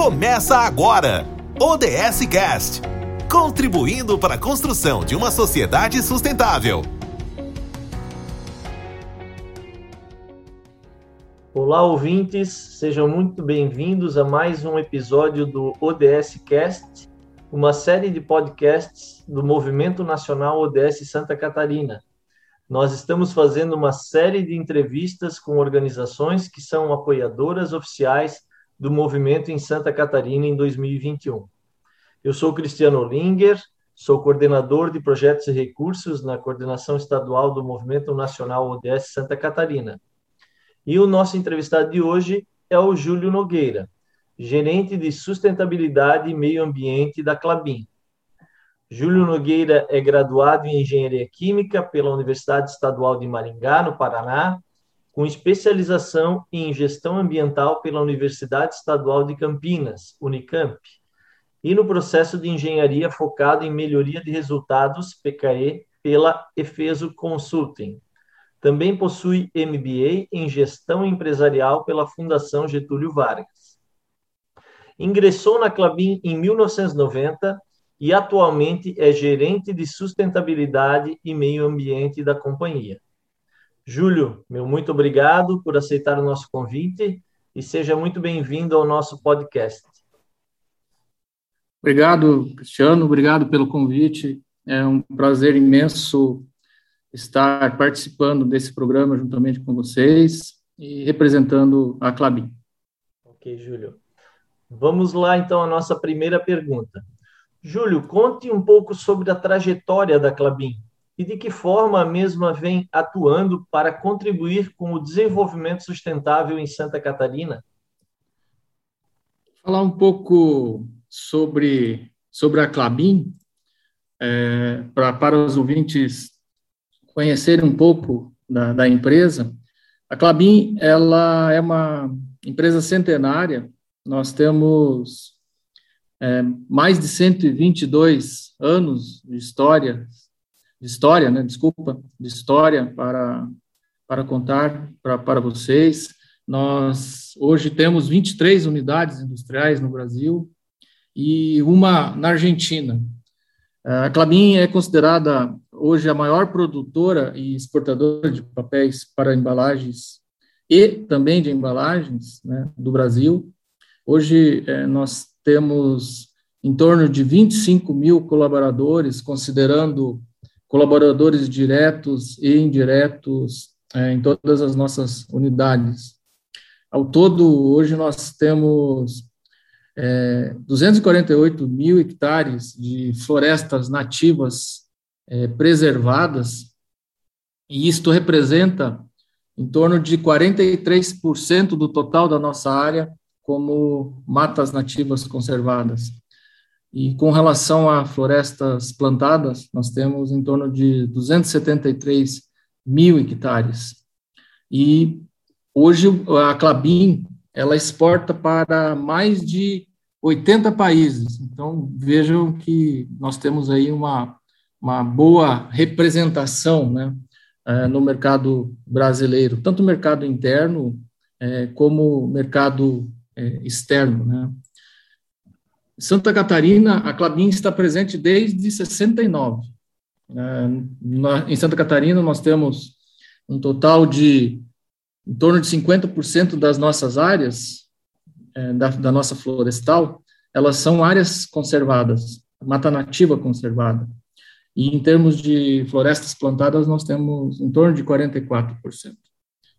Começa agora! ODS Cast contribuindo para a construção de uma sociedade sustentável. Olá, ouvintes, sejam muito bem-vindos a mais um episódio do ODS Cast, uma série de podcasts do Movimento Nacional ODS Santa Catarina. Nós estamos fazendo uma série de entrevistas com organizações que são apoiadoras oficiais do movimento em Santa Catarina em 2021. Eu sou Cristiano Linger, sou coordenador de projetos e recursos na coordenação estadual do Movimento Nacional ODS Santa Catarina. E o nosso entrevistado de hoje é o Júlio Nogueira, gerente de sustentabilidade e meio ambiente da Clabin. Júlio Nogueira é graduado em Engenharia Química pela Universidade Estadual de Maringá, no Paraná, com especialização em Gestão Ambiental pela Universidade Estadual de Campinas, Unicamp, e no processo de engenharia focado em melhoria de resultados, PKE, pela Efeso Consulting. Também possui MBA em Gestão Empresarial pela Fundação Getúlio Vargas. Ingressou na Clabin em 1990 e atualmente é gerente de sustentabilidade e meio ambiente da companhia. Júlio, meu muito obrigado por aceitar o nosso convite e seja muito bem-vindo ao nosso podcast. Obrigado, Cristiano, obrigado pelo convite. É um prazer imenso estar participando desse programa juntamente com vocês e representando a Clabin. Ok, Júlio. Vamos lá, então, a nossa primeira pergunta. Júlio, conte um pouco sobre a trajetória da Clabin e de que forma a mesma vem atuando para contribuir com o desenvolvimento sustentável em Santa Catarina? Falar um pouco sobre, sobre a Clabin, é, pra, para os ouvintes conhecerem um pouco da, da empresa. A Clabin ela é uma empresa centenária, nós temos é, mais de 122 anos de história de história, né, desculpa, de história para, para contar para, para vocês. Nós hoje temos 23 unidades industriais no Brasil e uma na Argentina. A Clabin é considerada hoje a maior produtora e exportadora de papéis para embalagens e também de embalagens né, do Brasil. Hoje é, nós temos em torno de 25 mil colaboradores, considerando colaboradores diretos e indiretos é, em todas as nossas unidades. Ao todo, hoje nós temos é, 248 mil hectares de florestas nativas é, preservadas, e isto representa em torno de 43% do total da nossa área como matas nativas conservadas. E com relação a florestas plantadas, nós temos em torno de 273 mil hectares. E hoje a Clabin ela exporta para mais de 80 países. Então vejam que nós temos aí uma, uma boa representação, né, eh, no mercado brasileiro, tanto mercado interno é, como mercado é, externo, né. Santa Catarina, a Clabin está presente desde 69. É, em Santa Catarina, nós temos um total de em torno de 50% das nossas áreas, é, da, da, nossa florestal, elas são áreas conservadas, mata nativa conservada. E em termos de florestas plantadas, nós temos em torno de 44%.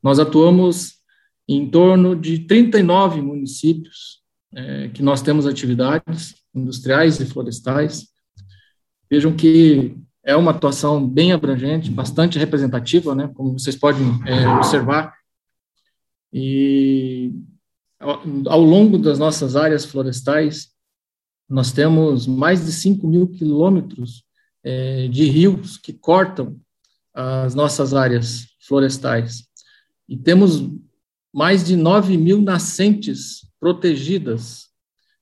Nós atuamos em torno de 39 municípios é, que nós temos atividades industriais e florestais. Vejam que é uma atuação bem abrangente, bastante representativa, né, como vocês podem é, observar. E ao, longo das nossas áreas florestais, nós temos mais de 5 mil quilômetros é, de rios que cortam as nossas áreas florestais. E temos mais de 9 mil nascentes protegidas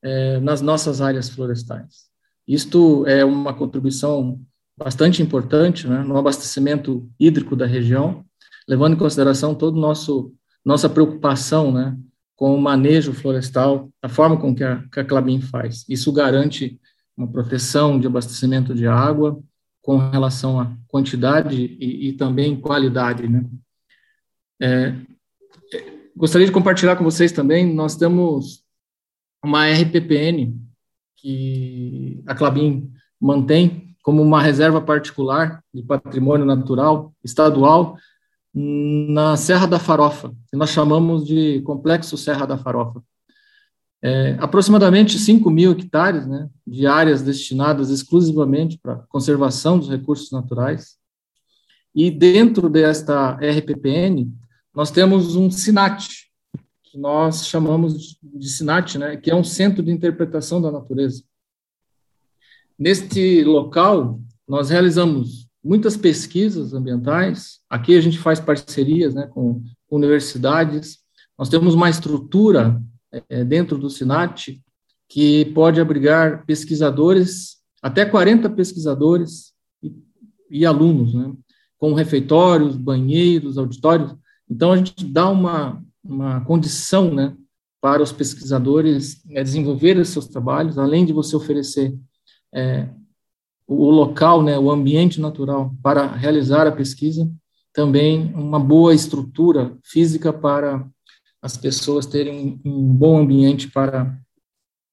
é, nas nossas áreas florestais. Isto é uma contribuição bastante importante né, no abastecimento hídrico da região, levando em consideração todo nosso nossa preocupação né, com o manejo florestal, a forma com que a, que a Clabin faz. Isso garante uma proteção de abastecimento de água com relação à quantidade e, e também qualidade, né? É, gostaria de compartilhar com vocês também, nós temos uma RPPN que a Clabin mantém como uma reserva particular de patrimônio natural estadual na Serra da Farofa, que nós chamamos de Complexo Serra da Farofa. É, aproximadamente 5 mil hectares né, de áreas destinadas exclusivamente para conservação dos recursos naturais. E dentro desta RPPN, nós temos um SINAT, que nós chamamos de SINAT, né, que é um Centro de Interpretação da Natureza. Neste local, nós realizamos muitas pesquisas ambientais. Aqui a gente faz parcerias né, com universidades. Nós temos uma estrutura é, dentro do SINAT que pode abrigar pesquisadores, até 40 pesquisadores e, e alunos, né, com refeitórios, banheiros, auditórios. Então, a gente dá uma, uma condição né, para os pesquisadores é, desenvolverem seus trabalhos, além de você oferecer é, o local, né, o ambiente natural para realizar a pesquisa, também uma boa estrutura física para as pessoas terem um bom ambiente para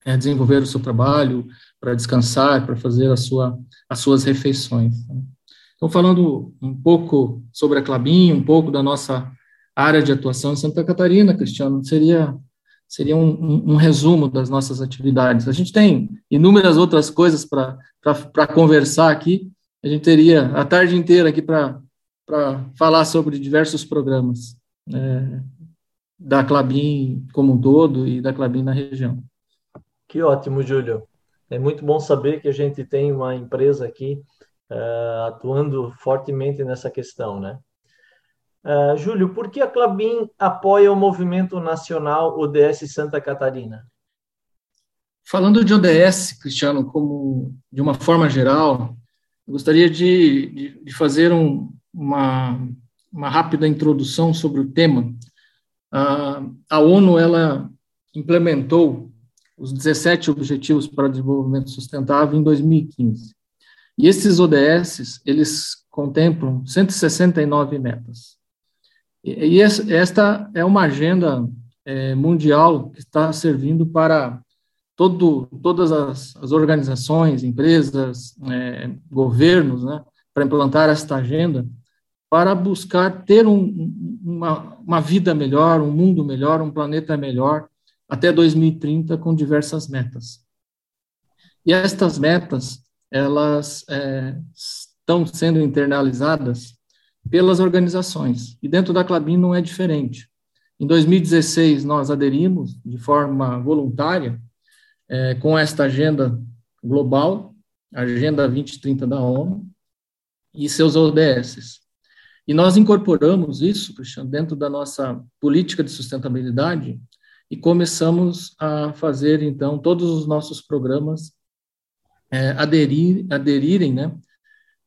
é, desenvolver o seu trabalho, para descansar, para fazer a sua, as suas refeições. Então, falando um pouco sobre a Clabin, um pouco da nossa área de atuação em Santa Catarina, Cristiano, seria seria um, um, um, resumo das nossas atividades. A gente tem inúmeras outras coisas para conversar aqui, a gente teria a tarde inteira aqui para falar sobre diversos programas é, da Clabin como um todo e da Clabin na região. Que ótimo, Júlio. É muito bom saber que a gente tem uma empresa aqui uh, atuando fortemente nessa questão, né? Uh, Júlio, por que a Clabin apoia o movimento nacional ODS Santa Catarina? Falando de ODS, Cristiano, como de uma forma geral, gostaria de, de, de fazer um, uma, uma rápida introdução sobre o tema. Uh, a ONU ela implementou os 17 Objetivos para Desenvolvimento Sustentável em 2015. E esses ODS, eles contemplam 169 metas. E esta é uma agenda é, mundial que está servindo para todo, todas as, organizações, empresas, é, governos, né, para implantar esta agenda, para buscar ter um, uma, uma vida melhor, um mundo melhor, um planeta melhor, até 2030, com diversas metas. E estas metas, elas é, estão sendo internalizadas pelas organizações. E dentro da Clabin não é diferente. Em 2016, nós aderimos de forma voluntária é, com esta agenda global, Agenda 2030 da ONU, e seus ODSs. E nós incorporamos isso, Cristiano, dentro da nossa política de sustentabilidade e começamos a fazer, então, todos os nossos programas é, aderir, aderirem né,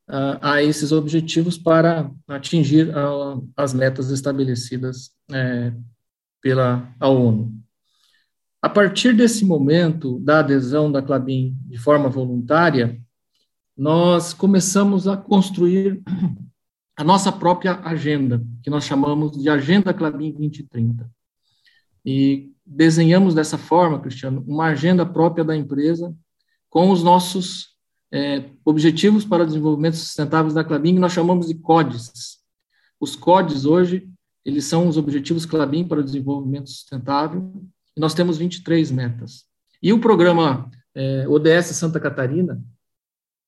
a esses objetivos para atingir as metas estabelecidas é, pela ONU. A partir desse momento da adesão da Clabin de forma voluntária, nós começamos a construir a nossa própria agenda, que nós chamamos de Agenda Clabin 2030. E desenhamos dessa forma, Cristiano, uma agenda própria da empresa com os nossos é, Objetivos para o Desenvolvimento Sustentável da Clabin, nós chamamos de CODES. Os CODES, hoje, eles são os Objetivos Clabin para o Desenvolvimento Sustentável, e nós temos 23 metas. E o programa é, ODS Santa Catarina,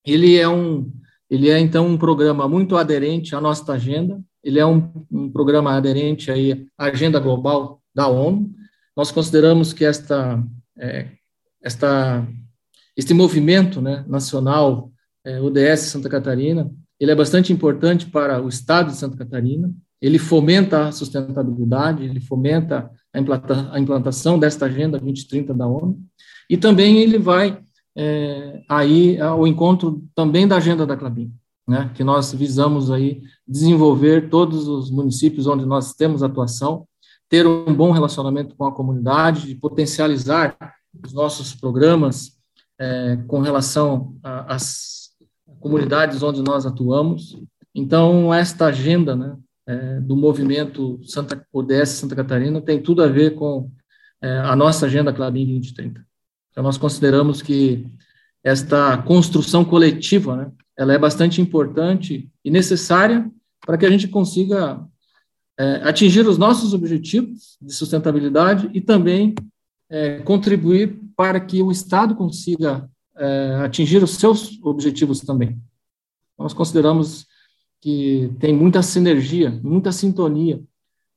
ele é um, ele é então um programa muito aderente à nossa agenda, ele é um, um programa aderente aí à agenda global da ONU. Nós consideramos que esta, é, esta este movimento né, nacional é, ODS Santa Catarina, ele é bastante importante para o Estado de Santa Catarina, ele fomenta a sustentabilidade, ele fomenta a, implanta, a implantação desta Agenda 2030 da ONU, e também ele vai é, aí ao encontro também da Agenda da Clabin, né, que nós visamos aí desenvolver todos os municípios onde nós temos atuação, ter um bom relacionamento com a comunidade, de potencializar os nossos programas é, com relação às comunidades onde nós atuamos. Então, esta agenda né, é, do movimento Santa, ODS Santa Catarina tem tudo a ver com é, a nossa agenda Clabin 2030. Então, nós consideramos que esta construção coletiva, né, ela é bastante importante e necessária para que a gente consiga é, atingir os nossos objetivos de sustentabilidade e também é, contribuir para que o Estado consiga é, atingir os seus objetivos também. Nós consideramos que tem muita sinergia, muita sintonia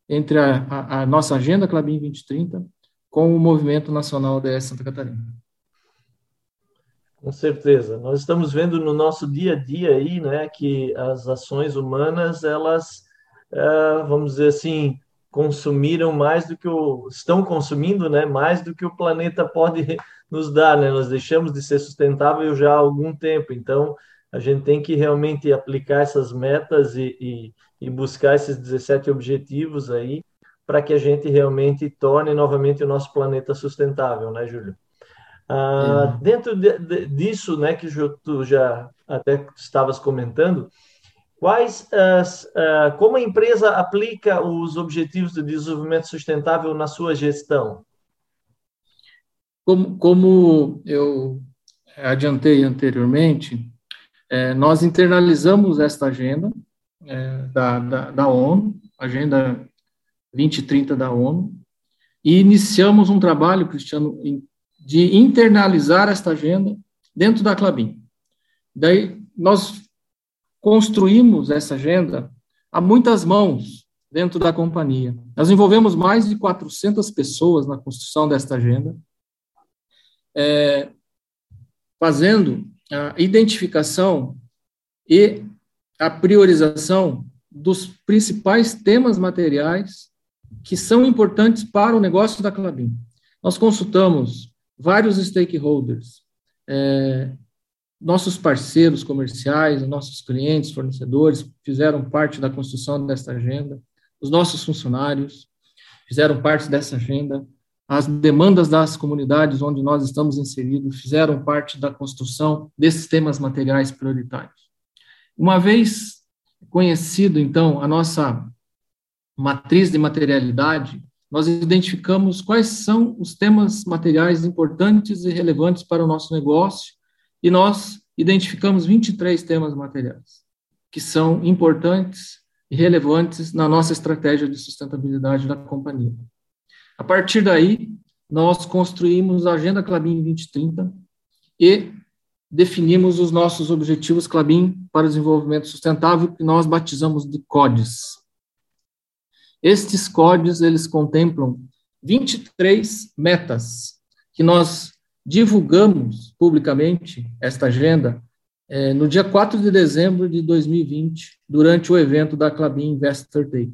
entre a, a, a nossa Agenda Clabin 2030 com o Movimento Nacional ODS Santa Catarina. Com certeza. Nós estamos vendo no nosso dia a dia aí, né, que as ações humanas, elas, é, vamos dizer assim, consumiram mais do que o estão consumindo, né, mais do que o planeta pode nos dar, né? Nós deixamos de ser sustentável já há algum tempo, então a gente tem que realmente aplicar essas metas e, e, e buscar esses 17 objetivos aí para que a gente realmente torne novamente o nosso planeta sustentável, né, Júlio? Ah, dentro de, de, disso, né, que tu já até estavas comentando, Quais as, uh, como a empresa aplica os objetivos de desenvolvimento sustentável na sua gestão? Como, como eu adiantei anteriormente, é, nós internalizamos esta agenda é, da, da, da ONU, Agenda 2030 da ONU, e iniciamos um trabalho, Cristiano, de internalizar esta agenda dentro da Clabin. Daí, nós construímos essa agenda a muitas mãos dentro da companhia. Nós envolvemos mais de 400 pessoas na construção desta agenda, é, fazendo a identificação e a priorização dos principais temas materiais que são importantes para o negócio da Clabin. Nós consultamos vários stakeholders, é, nossos parceiros comerciais, nossos clientes, fornecedores fizeram parte da construção desta agenda, os nossos funcionários fizeram parte dessa agenda, as demandas das comunidades onde nós estamos inseridos fizeram parte da construção desses temas materiais prioritários. Uma vez conhecido, então, a nossa matriz de materialidade, nós identificamos quais são os temas materiais importantes e relevantes para o nosso negócio e nós identificamos 23 temas materiais que são importantes e relevantes na nossa estratégia de sustentabilidade da companhia. A partir daí, nós construímos a Agenda Clabin 2030 e definimos os nossos objetivos Clabin para o desenvolvimento sustentável, que nós batizamos de CODES. Estes CODES, eles contemplam 23 metas que nós divulgamos publicamente esta agenda é, no dia 4 de dezembro de 2020, durante o evento da Clabin Investor Day.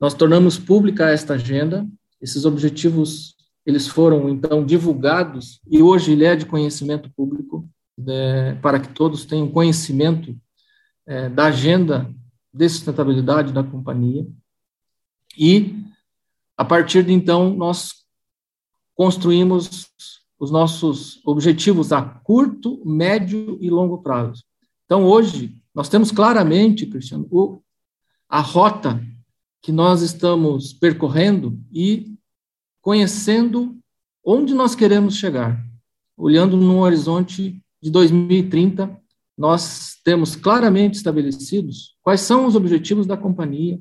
Nós tornamos pública esta agenda, esses objetivos eles foram então divulgados e hoje ele é de conhecimento público né, para que todos tenham conhecimento é, da agenda de sustentabilidade da companhia e a partir de então nós construímos os nossos objetivos a curto, médio e longo prazo. Então, hoje, nós temos claramente, Cristiano, o, a rota que nós estamos percorrendo e conhecendo onde nós queremos chegar. Olhando no horizonte de 2030, nós temos claramente estabelecidos quais são os objetivos da companhia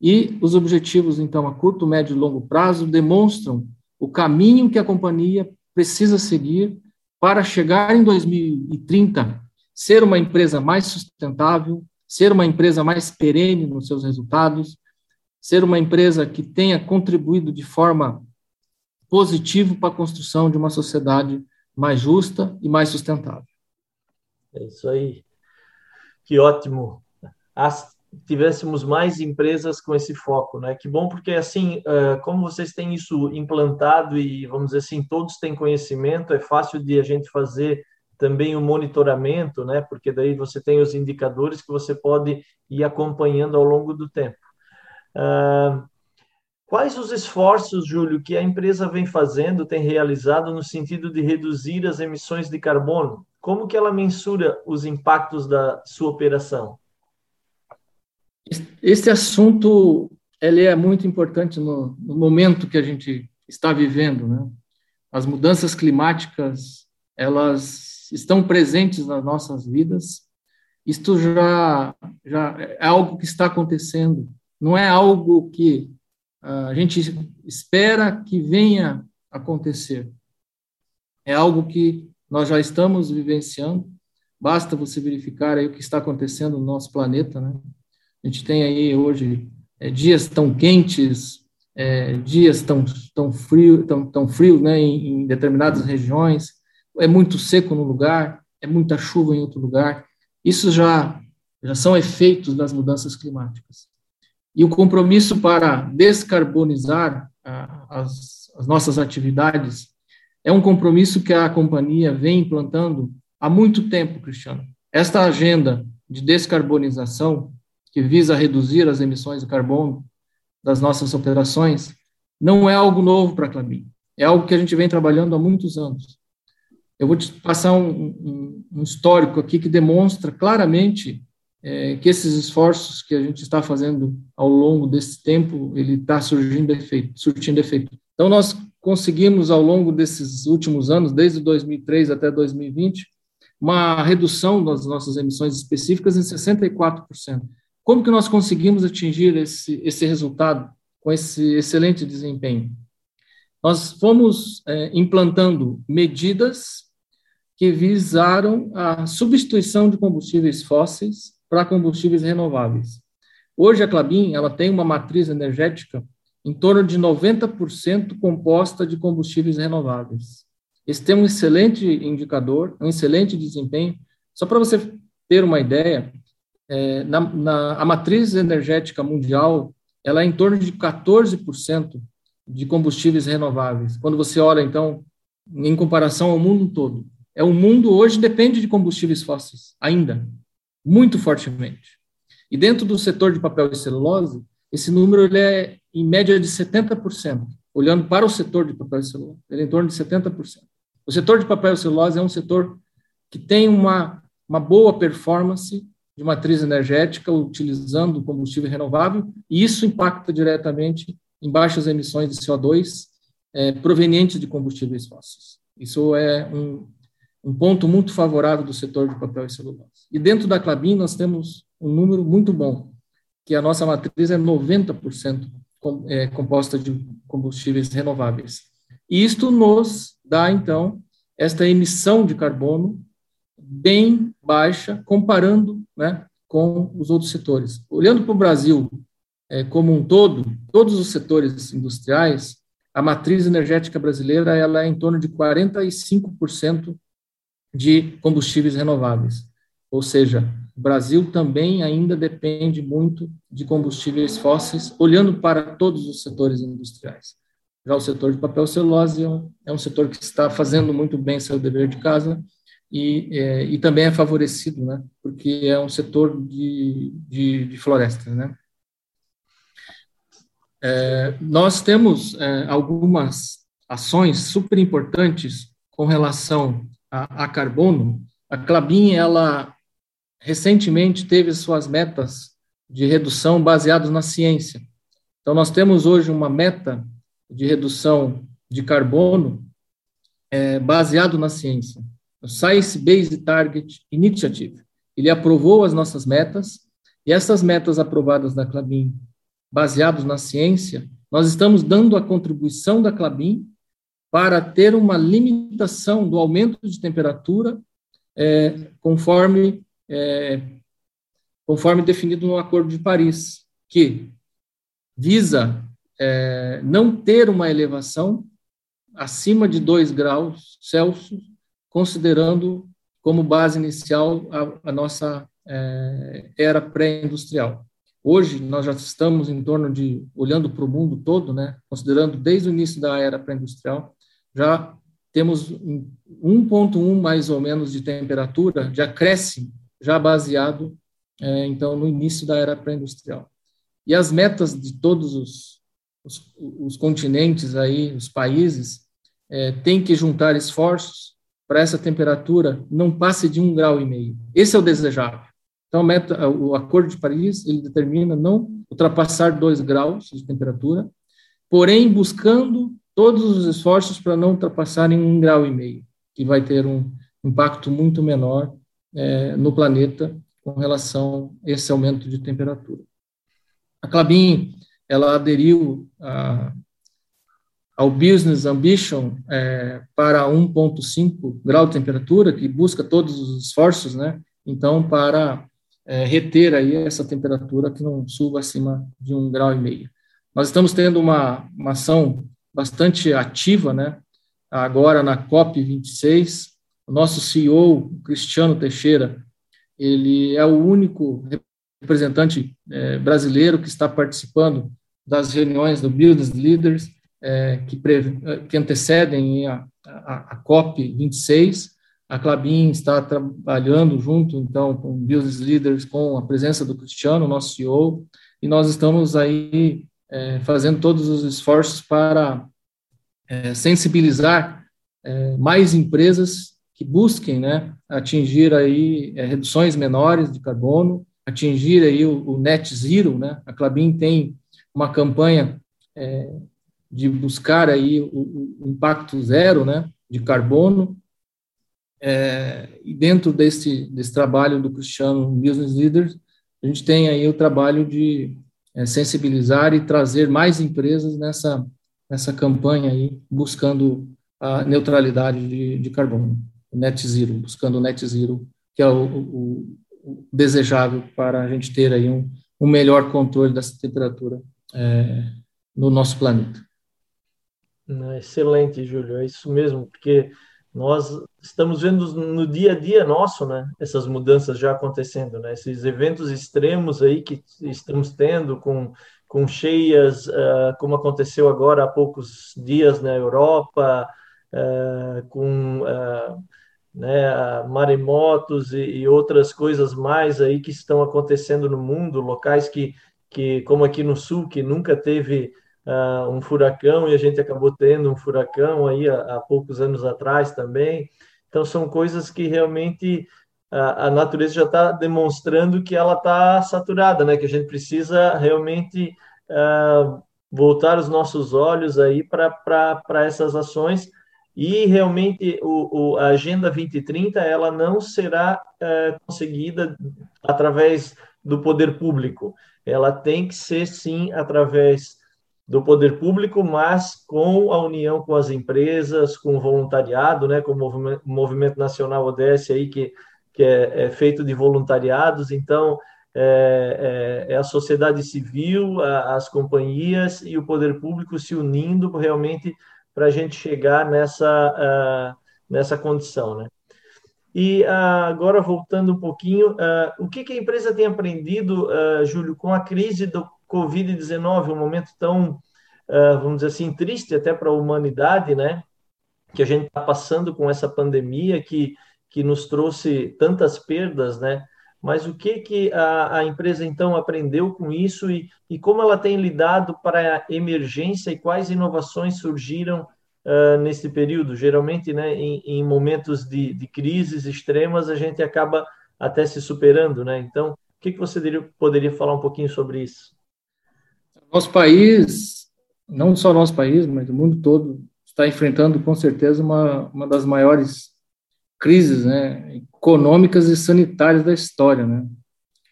e os objetivos, então, a curto, médio e longo prazo demonstram o caminho que a companhia precisa seguir para chegar em 2030, ser uma empresa mais sustentável, ser uma empresa mais perene nos seus resultados, ser uma empresa que tenha contribuído de forma positiva para a construção de uma sociedade mais justa e mais sustentável. É isso aí. Que ótimo. Tivéssemos mais empresas com esse foco, né? Que bom porque assim, como vocês têm isso implantado e vamos dizer assim, todos têm conhecimento, é fácil de a gente fazer também o monitoramento, né? Porque daí você tem os indicadores que você pode ir acompanhando ao longo do tempo. Quais os esforços, Júlio, que a empresa vem fazendo, tem realizado no sentido de reduzir as emissões de carbono? Como que ela mensura os impactos da sua operação? Esse assunto ele é muito importante no, no momento que a gente está vivendo, né? As mudanças climáticas, elas estão presentes nas nossas vidas. Isto já, já é algo que está acontecendo. Não é algo que a gente espera que venha acontecer. É algo que nós já estamos vivenciando. Basta você verificar aí o que está acontecendo no nosso planeta, né? A gente tem aí hoje é, dias tão quentes, é, dias tão, tão frios, tão, tão frio, né, em, em, determinadas regiões, é muito seco no lugar, é muita chuva em outro lugar. Isso já, já são efeitos das mudanças climáticas. E o compromisso para descarbonizar as, as nossas atividades é um compromisso que a companhia vem implantando há muito tempo, Cristiano. Esta agenda de descarbonização que visa reduzir as emissões de carbono das nossas operações, não é algo novo para a Clabin. É algo que a gente vem trabalhando há muitos anos. Eu vou te passar um, um, um histórico aqui que demonstra claramente é, que esses esforços que a gente está fazendo ao longo desse tempo, ele está surgindo efeito, surtindo efeito. Então, nós conseguimos, ao longo desses últimos anos, desde 2003 até 2020, uma redução das nossas emissões específicas em 64%. Como que nós conseguimos atingir esse, esse resultado com esse excelente desempenho? Nós fomos é, implantando medidas que visaram a substituição de combustíveis fósseis para combustíveis renováveis. Hoje a Clabin ela tem uma matriz energética em torno de 90% composta de combustíveis renováveis. Esse tem um excelente indicador, um excelente desempenho. Só para você ter uma ideia, é, na, na, a matriz energética mundial ela é em torno de 14% de combustíveis renováveis. Quando você olha, então, em comparação ao mundo todo. É o mundo hoje depende de combustíveis fósseis, ainda, muito fortemente. E dentro do setor de papel e celulose, esse número ele é em média de 70%. Olhando para o setor de papel e celulose, ele é em torno de 70%. O setor de papel e celulose é um setor que tem uma, uma boa performance de matriz energética utilizando combustível renovável, e isso impacta diretamente em baixas emissões de CO2 é, provenientes de combustíveis fósseis. Isso é um, um ponto muito favorável do setor de papel e celulose. E dentro da Clabin nós temos um número muito bom, que a nossa matriz é 90% com, é, composta de combustíveis renováveis. E isto nos dá, então, esta emissão de carbono bem baixa, comparando né, com os outros setores. Olhando para o Brasil é, como um todo, todos os setores industriais, a matriz energética brasileira ela é em torno de 45% de combustíveis renováveis. Ou seja, o Brasil também ainda depende muito de combustíveis fósseis, olhando para todos os setores industriais. Já o setor de papel celulose é um setor que está fazendo muito bem seu dever de casa e, é, e também é favorecido, né, porque é um setor de, de, de florestas, né. É, nós temos é, algumas ações super importantes com relação a, a carbono. A Clabin, ela recentemente teve suas metas de redução baseadas na ciência. Então, nós temos hoje uma meta de redução de carbono é, baseado na ciência o Science Based Target Initiative. Ele aprovou as nossas metas, e essas metas aprovadas da Clabin, baseadas na ciência, nós estamos dando a contribuição da Clabin para ter uma limitação do aumento de temperatura é, conforme, é, conforme definido no Acordo de Paris, que visa é, não ter uma elevação acima de 2 graus Celsius considerando como base inicial a, a nossa é, era pré-industrial. Hoje, nós já estamos em torno de, olhando para o mundo todo, né, considerando desde o início da era pré-industrial, já temos 1,1 mais ou menos de temperatura de acréscimo, já baseado, é, então, no início da era pré-industrial. E as metas de todos os, os, os continentes aí, os países, é, têm que juntar esforços para essa temperatura não passe de um grau e meio. Esse é o desejável. Então, meta, o Acordo de Paris ele determina não ultrapassar dois graus de temperatura, porém buscando todos os esforços para não ultrapassarem um grau e meio, que vai ter um impacto muito menor é, no planeta com relação a esse aumento de temperatura. A Clabin ela aderiu a, ao Business Ambition é, para 1,5 grau de temperatura, que busca todos os esforços, né? Então, para é, reter aí essa temperatura que não suba acima de um grau e meio. Nós estamos tendo uma, uma ação bastante ativa, né? Agora na COP 26, o nosso CEO, Cristiano Teixeira, ele é o único representante é, brasileiro que está participando das reuniões do Business Leaders é, que, pre, que, antecedem a, a, a, COP 26. A Clabin está trabalhando junto, então, com Business Leaders, com a presença do Cristiano, nosso CEO, e nós estamos aí é, fazendo todos os esforços para é, sensibilizar é, mais empresas que busquem né, atingir aí é, reduções menores de carbono, atingir aí o, o net zero, né? A Clabin tem uma campanha é, de buscar aí o, o, impacto zero, né, de carbono. É, e dentro desse desse trabalho do Cristiano Business Leaders, a gente tem aí o trabalho de é, sensibilizar e trazer mais empresas nessa nessa campanha aí, buscando a neutralidade de, de carbono, net zero, buscando o net zero, que é o, o, o desejável para a gente ter aí um, um melhor controle dessa temperatura é, no nosso planeta. Excelente, Júlio, é isso mesmo, porque nós estamos vendo no dia a dia nosso, né, essas mudanças já acontecendo, né, esses eventos extremos aí que estamos tendo com com cheias, uh, como aconteceu agora há poucos dias na Europa, uh, com uh, né, maremotos e, e, outras coisas mais aí que estão acontecendo no mundo, locais que que, como aqui no sul, que nunca teve uh, um furacão e a gente acabou tendo um furacão aí há, há poucos anos atrás também. Então, são coisas que realmente a, a natureza já está demonstrando que ela está saturada, né? Que a gente precisa realmente uh, voltar os nossos olhos aí para essas ações e realmente o, o, a Agenda 2030 ela não será uh, conseguida através do poder público ela tem que ser, sim, através do poder público, mas com a união com as empresas, com o voluntariado, né, com o movimento, movimento nacional ODS aí, que, que é, é feito de voluntariados, então é, é, é a sociedade civil, a, as companhias e o poder público se unindo realmente para a gente chegar nessa, uh, nessa condição, né? E uh, agora, voltando um pouquinho, uh, o que, que, a empresa tem aprendido, Júlio, com a crise do Covid-19, um momento tão, vamos dizer assim, triste até para a humanidade, né? Que a gente está passando com essa pandemia que, que nos trouxe tantas perdas, né? Mas o que, que a, a empresa, então, aprendeu com isso e, e como ela tem lidado para a emergência e quais inovações surgiram uh, nesse período. Geralmente, né, em, em momentos de, de, crises extremas, a gente acaba até se superando. Né? Então, o que, que você poderia falar um pouquinho sobre isso? Nosso país, não só nosso país, mas o mundo todo, está enfrentando com certeza uma, uma das maiores crises né, econômicas e sanitárias da história. Né?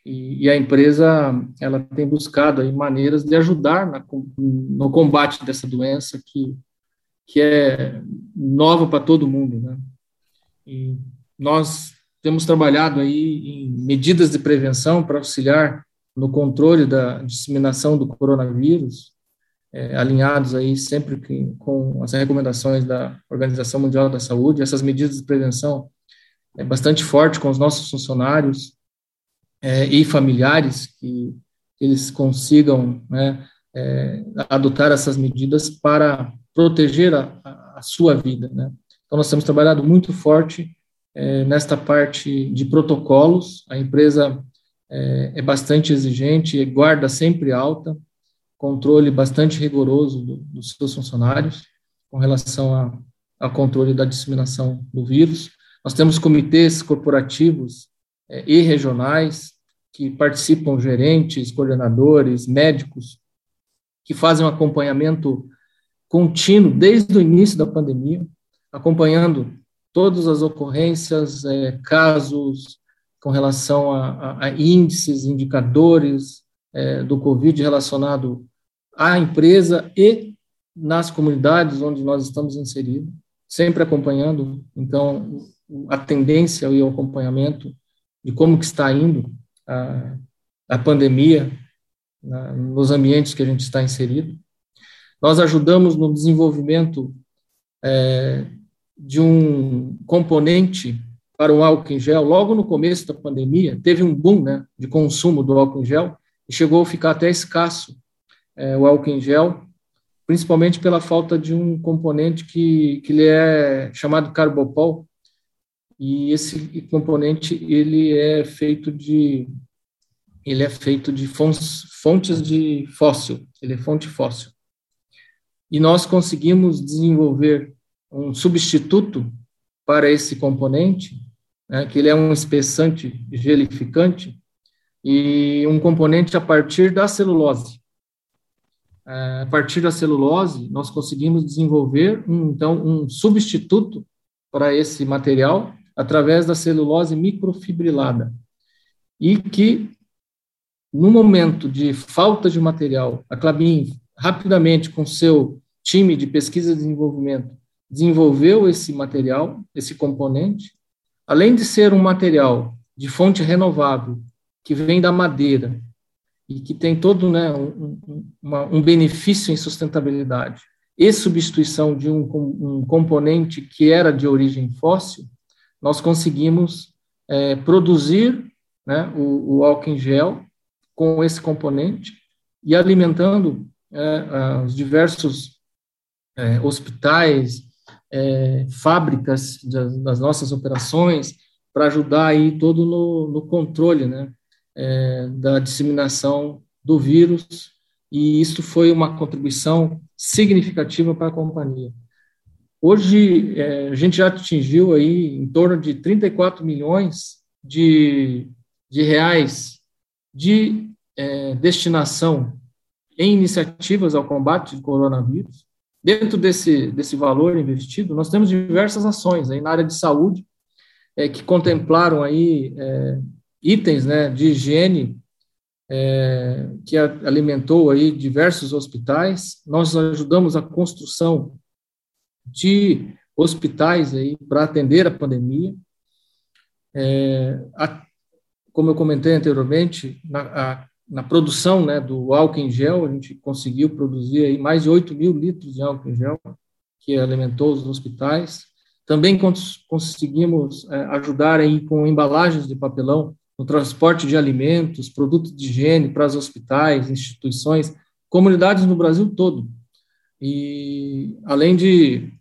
E, e, a empresa ela tem buscado aí maneiras de ajudar na, no combate dessa doença que que é nova para todo mundo, né? E nós temos trabalhado aí em medidas de prevenção para auxiliar no controle da disseminação do coronavírus, é, alinhados aí sempre que, com as recomendações da Organização Mundial da Saúde. Essas medidas de prevenção é bastante forte com os nossos funcionários é, e familiares que eles consigam né, é, adotar essas medidas para proteger a, a sua vida, né? Então, nós temos trabalhado muito forte é, nesta parte de protocolos. A empresa é, é bastante exigente, guarda sempre alta. controle bastante rigoroso do, dos seus funcionários com relação ao controle da disseminação do vírus. Nós temos comitês corporativos é, e regionais que participam gerentes, coordenadores, médicos, que fazem um acompanhamento contínuo desde o início da pandemia, acompanhando todas as ocorrências, é, casos com relação a, a, a índices, indicadores é, do Covid relacionado à empresa e nas comunidades onde nós estamos inseridos, sempre acompanhando, então, a tendência e o acompanhamento de como que está indo a, a pandemia na, nos ambientes que a gente está inserido. Nós ajudamos no desenvolvimento é, de um componente para o álcool em gel. Logo no começo da pandemia, teve um boom né, de consumo do álcool em gel e chegou a ficar até escasso é, o álcool em gel, principalmente pela falta de um componente que, que ele é chamado carbopol, e esse componente ele é feito de ele é feito de fontes, fontes de fóssil, ele é fonte fóssil. E nós conseguimos desenvolver um substituto para esse componente, né, que ele é um espessante gelificante e um componente a partir da celulose. É, a partir da celulose, nós conseguimos desenvolver, um, então, um substituto para esse material através da celulose microfibrilada. E que, no momento de falta de material, a Clabin, rapidamente, com seu time de pesquisa e desenvolvimento, desenvolveu esse material, esse componente, além de ser um material de fonte renovável, que vem da madeira, e que tem todo né, um, um benefício em sustentabilidade, e substituição de um, um componente que era de origem fóssil, nós conseguimos é, produzir né, o, o álcool em gel com esse componente e alimentando é, os diversos é, hospitais, é, fábricas das, nossas operações para ajudar aí todo no, no controle né, é, da disseminação do vírus e isso foi uma contribuição significativa para a companhia. Hoje, é, a gente já atingiu aí em torno de 34 milhões de, de reais de é, destinação em iniciativas ao combate do coronavírus. Dentro desse, desse valor investido, nós temos diversas ações aí na área de saúde é, que contemplaram aí é, itens né, de higiene é, que alimentou aí diversos hospitais. Nós ajudamos a construção de hospitais aí para atender a pandemia. É, a, como eu comentei anteriormente, na, a, na produção né, do álcool em gel, a gente conseguiu produzir aí mais de 8 mil litros de álcool em gel, que alimentou os hospitais. Também cons conseguimos é, ajudar aí com embalagens de papelão no transporte de alimentos, produtos de higiene para os hospitais, instituições, comunidades no Brasil todo. E além de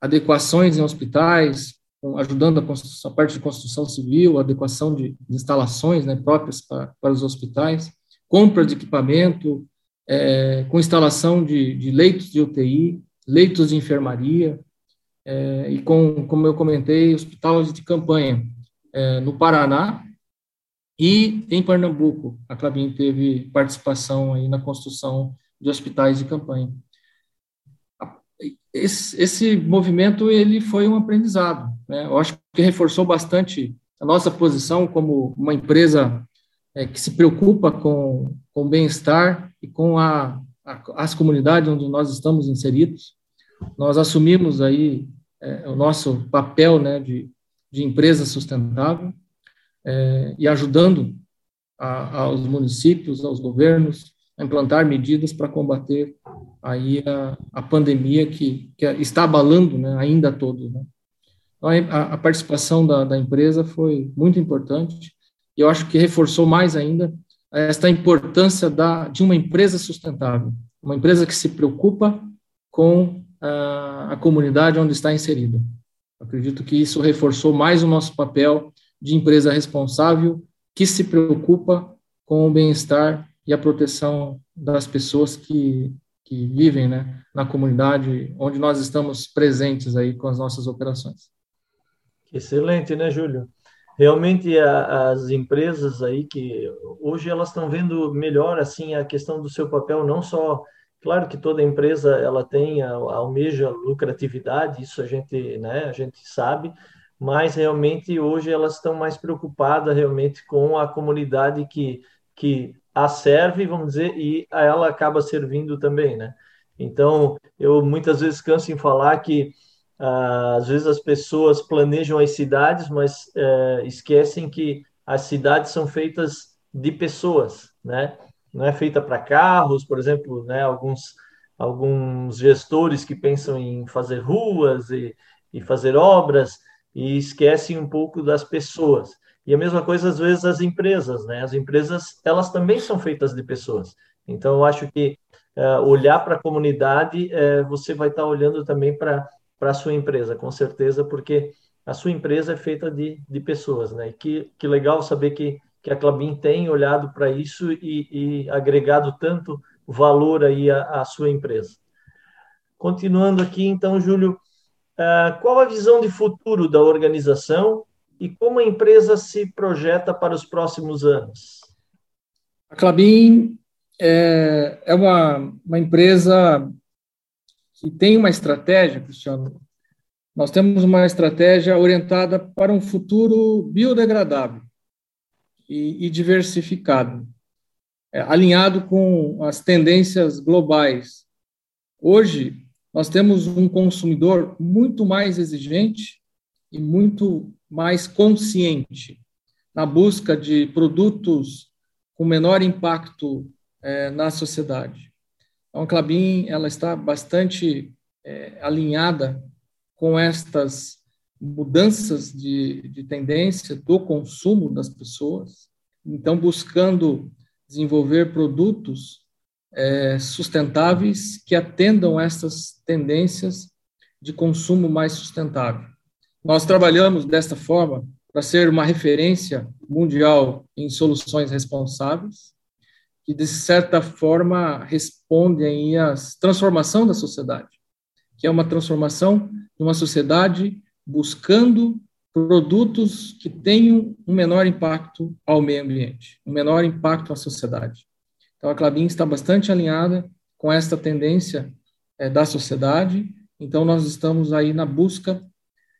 adequações em hospitais, ajudando a, a parte de construção civil, adequação de, de instalações né, próprias para, para os hospitais, compra de equipamento, é, com instalação de, de, leitos de UTI, leitos de enfermaria, é, e com, como eu comentei, hospitais de campanha é, no Paraná e em Pernambuco. A Clabin teve participação aí na construção de hospitais de campanha esse, esse movimento ele foi um aprendizado. Né? Eu acho que reforçou bastante a nossa posição como uma empresa é, que se preocupa com, com o bem-estar e com a, a, as comunidades onde nós estamos inseridos. Nós assumimos aí é, o nosso papel né, de, de empresa sustentável é, e ajudando a, aos municípios, aos governos, a implantar medidas para combater aí a, a pandemia que, que está abalando né, ainda todos. Né? Então, a, a participação da, da, empresa foi muito importante e eu acho que reforçou mais ainda esta importância da, de uma empresa sustentável, uma empresa que se preocupa com a, a comunidade onde está inserida. Acredito que isso reforçou mais o nosso papel de empresa responsável que se preocupa com o bem-estar e a proteção das pessoas que, que vivem né, na comunidade onde nós estamos presentes aí com as nossas operações. Excelente, né, Júlio? Realmente a, as empresas aí que hoje elas estão vendo melhor assim a questão do seu papel, não só Claro que toda empresa ela tem almeja lucratividade, isso a gente, né, a gente sabe, mas realmente hoje elas estão mais preocupadas realmente com a comunidade que que a serve, vamos dizer, e ela acaba servindo também, né? Então, eu muitas vezes canso em falar que às vezes as pessoas planejam as cidades, mas eh, esquecem que as cidades são feitas de pessoas, né? não é feita para carros, por exemplo, né, alguns, alguns gestores que pensam em fazer ruas e, e fazer obras e esquecem um pouco das pessoas. E a mesma coisa às vezes as empresas, né? As empresas elas também são feitas de pessoas. Então eu acho que uh, olhar para a comunidade, uh, você vai estar tá olhando também para para a sua empresa, com certeza, porque a sua empresa é feita de, de pessoas, né? E que, que legal saber que que a Clabin tem olhado para isso e, e, agregado tanto valor aí à, à, sua empresa. Continuando aqui, então, Júlio, uh, qual a visão de futuro da organização e como a empresa se projeta para os próximos anos? A Clabin é, é uma, uma empresa que tem uma estratégia, Cristiano. Nós temos uma estratégia orientada para um futuro biodegradável e, e diversificado, é, alinhado com as tendências globais. Hoje, nós temos um consumidor muito mais exigente e muito mais consciente na busca de produtos com menor impacto é, na sociedade. Então, a Clabin ela está bastante é, alinhada com estas mudanças de, de tendência do consumo das pessoas, então buscando desenvolver produtos é, sustentáveis que atendam essas tendências de consumo mais sustentável. Nós trabalhamos desta forma para ser uma referência mundial em soluções responsáveis, que de certa forma respondem à transformação da sociedade, que é uma transformação de uma sociedade buscando produtos que tenham um menor impacto ao meio ambiente, um menor impacto à sociedade. Então, a Clabin está bastante alinhada com esta tendência é, da sociedade. Então, nós estamos aí na busca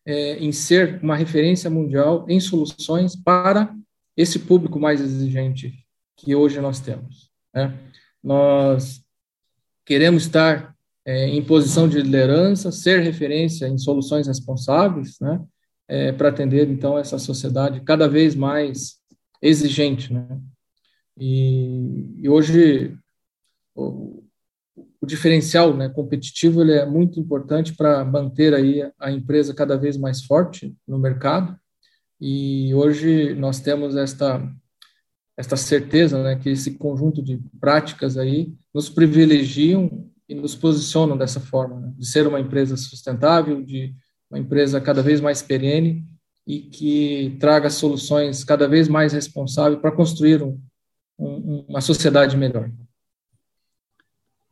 é, em ser uma referência mundial em soluções para esse público mais exigente que hoje nós temos. Né? Nós queremos estar é, em posição de liderança, ser referência em soluções responsáveis, né, é, para atender, então, essa sociedade cada vez mais exigente, né. E, e hoje, o, o, diferencial né, competitivo ele é muito importante para manter aí a empresa cada vez mais forte no mercado, e hoje nós temos esta esta certeza, né, que esse conjunto de práticas aí nos privilegiam e nos posicionam dessa forma, né? de ser uma empresa sustentável, de uma empresa cada vez mais perene e que traga soluções cada vez mais responsáveis para construir um, um, uma sociedade melhor.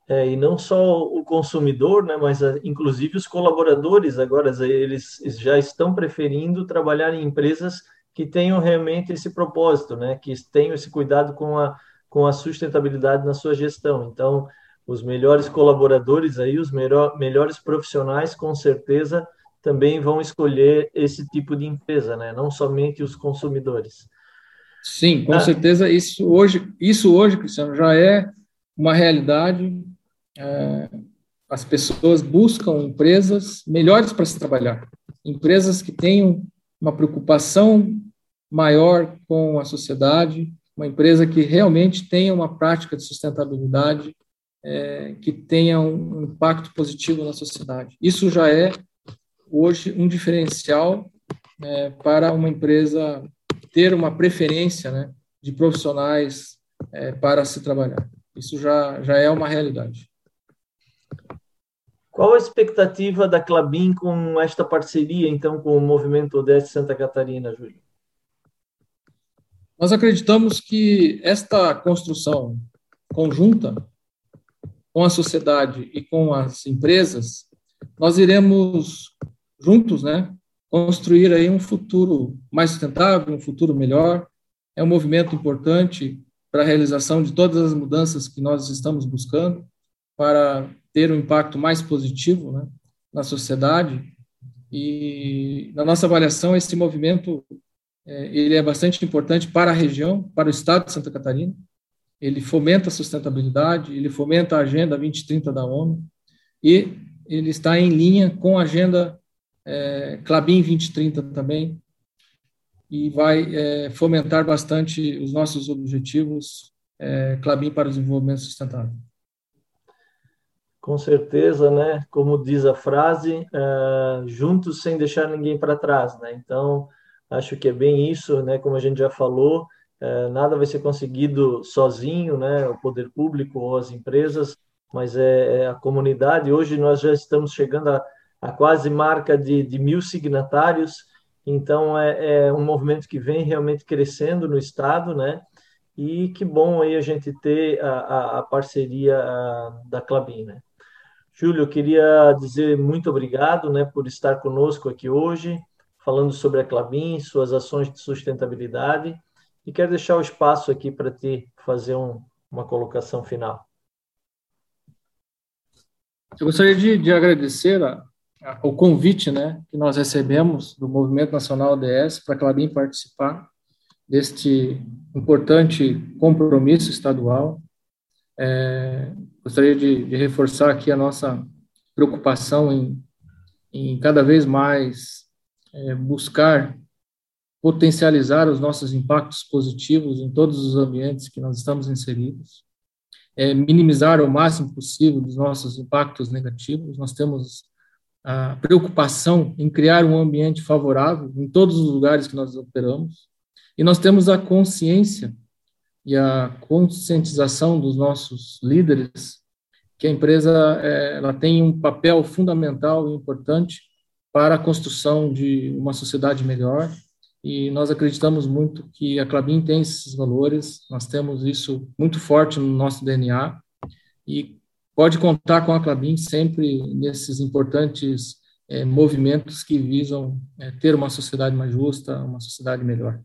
É, e não só o consumidor, né, mas a, inclusive os colaboradores agora eles já estão preferindo trabalhar em empresas que tenham realmente esse propósito, né, que tenham esse cuidado com a com a sustentabilidade na sua gestão. Então, os melhores colaboradores aí, os melhor, melhores profissionais, com certeza também vão escolher esse tipo de empresa, né? Não somente os consumidores. Sim, com ah. certeza isso hoje, isso hoje, Cristiano, já é uma realidade. É, as pessoas buscam empresas melhores para se trabalhar, empresas que tenham uma preocupação maior com a sociedade, uma empresa que realmente tenha uma prática de sustentabilidade é, que tenha um impacto positivo na sociedade. Isso já é, hoje, um diferencial é, para uma empresa ter uma preferência né, de profissionais é, para se trabalhar. Isso já, já é uma realidade. Qual a expectativa da Clabin com esta parceria, então, com o Movimento ODS Santa Catarina, Júlio? Nós acreditamos que esta construção conjunta com a sociedade e com as empresas, nós iremos juntos, né, construir aí um futuro mais sustentável, um futuro melhor. É um movimento importante para a realização de todas as mudanças que nós estamos buscando para ter um impacto mais positivo né, na sociedade. E na nossa avaliação, esse movimento ele é bastante importante para a região, para o estado de Santa Catarina. Ele fomenta a sustentabilidade, ele fomenta a Agenda 2030 da ONU e ele está em linha com a Agenda é, Clabin 2030 também, e vai é, fomentar bastante os nossos objetivos é, Clabin para o desenvolvimento sustentável. Com certeza, né? Como diz a frase, uh, juntos sem deixar ninguém para trás, né? Então, acho que é bem isso, né? Como a gente já falou, uh, nada vai ser conseguido sozinho, né? O poder público ou as empresas, mas é, é a comunidade. Hoje nós já estamos chegando a, a quase marca de, de mil signatários, então é, é um movimento que vem realmente crescendo no estado, né? E que bom aí a gente ter a, a, parceria da Clabin, né? Júlio, eu queria dizer muito obrigado né, por estar conosco aqui hoje, falando sobre a Clabin, suas ações de sustentabilidade, e quero deixar o espaço aqui para ti fazer um, uma colocação final. Eu gostaria de, de agradecer a, a, o convite né, que nós recebemos do Movimento Nacional ODS para a Clabin participar deste importante compromisso estadual. É, gostaria de, de, reforçar aqui a nossa preocupação em, em cada vez mais é, buscar potencializar os nossos impactos positivos em todos os ambientes que nós estamos inseridos, é, minimizar o máximo possível dos nossos impactos negativos. Nós temos a preocupação em criar um ambiente favorável em todos os lugares que nós operamos, e nós temos a consciência e a conscientização dos nossos líderes que a empresa é, ela tem um papel fundamental e importante para a construção de uma sociedade melhor e nós acreditamos muito que a Clabin tem esses valores, nós temos isso muito forte no nosso DNA e pode contar com a Clabin sempre nesses importantes é, movimentos que visam é, ter uma sociedade mais justa, uma sociedade melhor.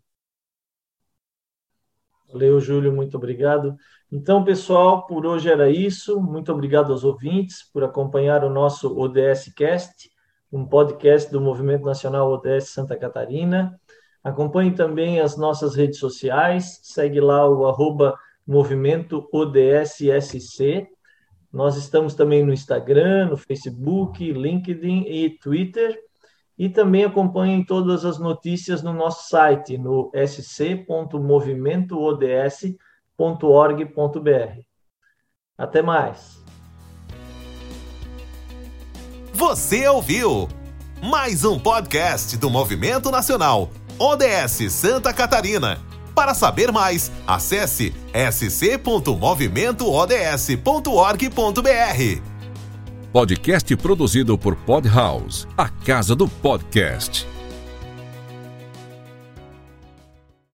Valeu, Júlio, muito obrigado. Então, pessoal, por hoje era isso. Muito obrigado aos ouvintes por acompanhar o nosso ODS Cast, um podcast do Movimento Nacional ODS Santa Catarina. Acompanhe também as nossas redes sociais, segue lá o arroba Movimento ODSSC. Nós estamos também no Instagram, no Facebook, LinkedIn e Twitter. E também acompanhem todas as notícias no nosso site, no sc.movimentoods.org.br. Até mais. Você ouviu mais um podcast do Movimento Nacional ODS Santa Catarina. Para saber mais, acesse sc.movimentoods.org.br. Podcast produzido por Podhouse, a casa do podcast.